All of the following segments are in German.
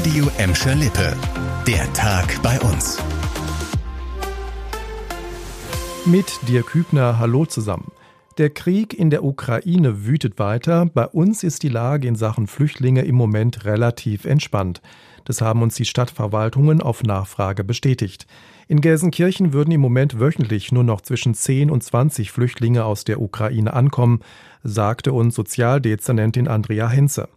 Radio Emscher Lippe. Der Tag bei uns. Mit Dirk Hübner, hallo zusammen. Der Krieg in der Ukraine wütet weiter. Bei uns ist die Lage in Sachen Flüchtlinge im Moment relativ entspannt. Das haben uns die Stadtverwaltungen auf Nachfrage bestätigt. In Gelsenkirchen würden im Moment wöchentlich nur noch zwischen 10 und 20 Flüchtlinge aus der Ukraine ankommen, sagte uns Sozialdezernentin Andrea Henze.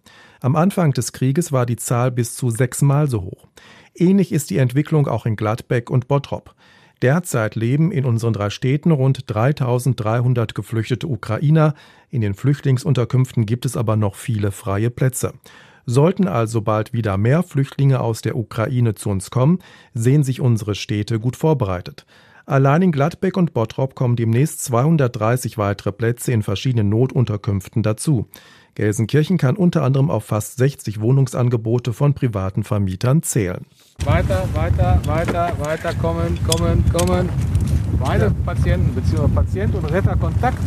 Am Anfang des Krieges war die Zahl bis zu sechsmal so hoch. Ähnlich ist die Entwicklung auch in Gladbeck und Bottrop. Derzeit leben in unseren drei Städten rund 3300 geflüchtete Ukrainer. In den Flüchtlingsunterkünften gibt es aber noch viele freie Plätze. Sollten also bald wieder mehr Flüchtlinge aus der Ukraine zu uns kommen, sehen sich unsere Städte gut vorbereitet. Allein in Gladbeck und Bottrop kommen demnächst 230 weitere Plätze in verschiedenen Notunterkünften dazu. Gelsenkirchen kann unter anderem auf fast 60 Wohnungsangebote von privaten Vermietern zählen. Weiter, weiter, weiter, weiter, kommen, kommen, kommen. Ja. Patienten bzw. Patient und Retterkontakt.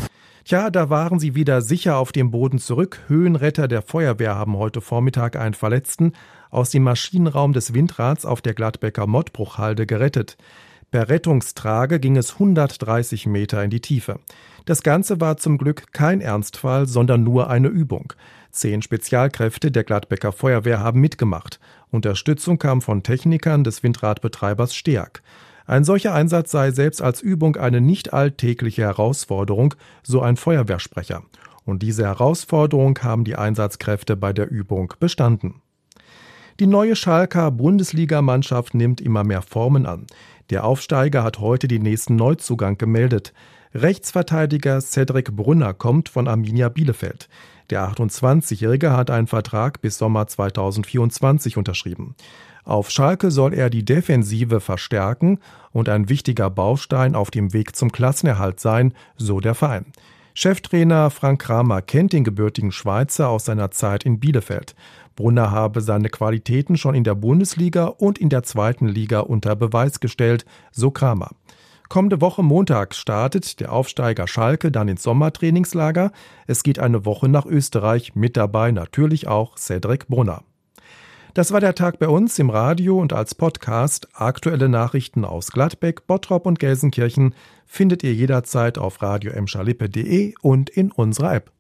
Tja, da waren sie wieder sicher auf dem Boden zurück. Höhenretter der Feuerwehr haben heute Vormittag einen Verletzten aus dem Maschinenraum des Windrads auf der Gladbecker Mottbruchhalde gerettet. Per Rettungstrage ging es 130 Meter in die Tiefe. Das Ganze war zum Glück kein Ernstfall, sondern nur eine Übung. Zehn Spezialkräfte der Gladbecker Feuerwehr haben mitgemacht. Unterstützung kam von Technikern des Windradbetreibers Steag. Ein solcher Einsatz sei selbst als Übung eine nicht alltägliche Herausforderung, so ein Feuerwehrsprecher. Und diese Herausforderung haben die Einsatzkräfte bei der Übung bestanden. Die neue Schalker Bundesligamannschaft nimmt immer mehr Formen an. Der Aufsteiger hat heute den nächsten Neuzugang gemeldet. Rechtsverteidiger Cedric Brunner kommt von Arminia Bielefeld. Der 28-Jährige hat einen Vertrag bis Sommer 2024 unterschrieben. Auf Schalke soll er die Defensive verstärken und ein wichtiger Baustein auf dem Weg zum Klassenerhalt sein, so der Verein. Cheftrainer Frank Kramer kennt den gebürtigen Schweizer aus seiner Zeit in Bielefeld. Brunner habe seine Qualitäten schon in der Bundesliga und in der zweiten Liga unter Beweis gestellt, so Kramer. Kommende Woche Montag startet der Aufsteiger Schalke dann ins Sommertrainingslager. Es geht eine Woche nach Österreich, mit dabei natürlich auch Cedric Brunner. Das war der Tag bei uns im Radio und als Podcast. Aktuelle Nachrichten aus Gladbeck, Bottrop und Gelsenkirchen findet ihr jederzeit auf radio und in unserer App.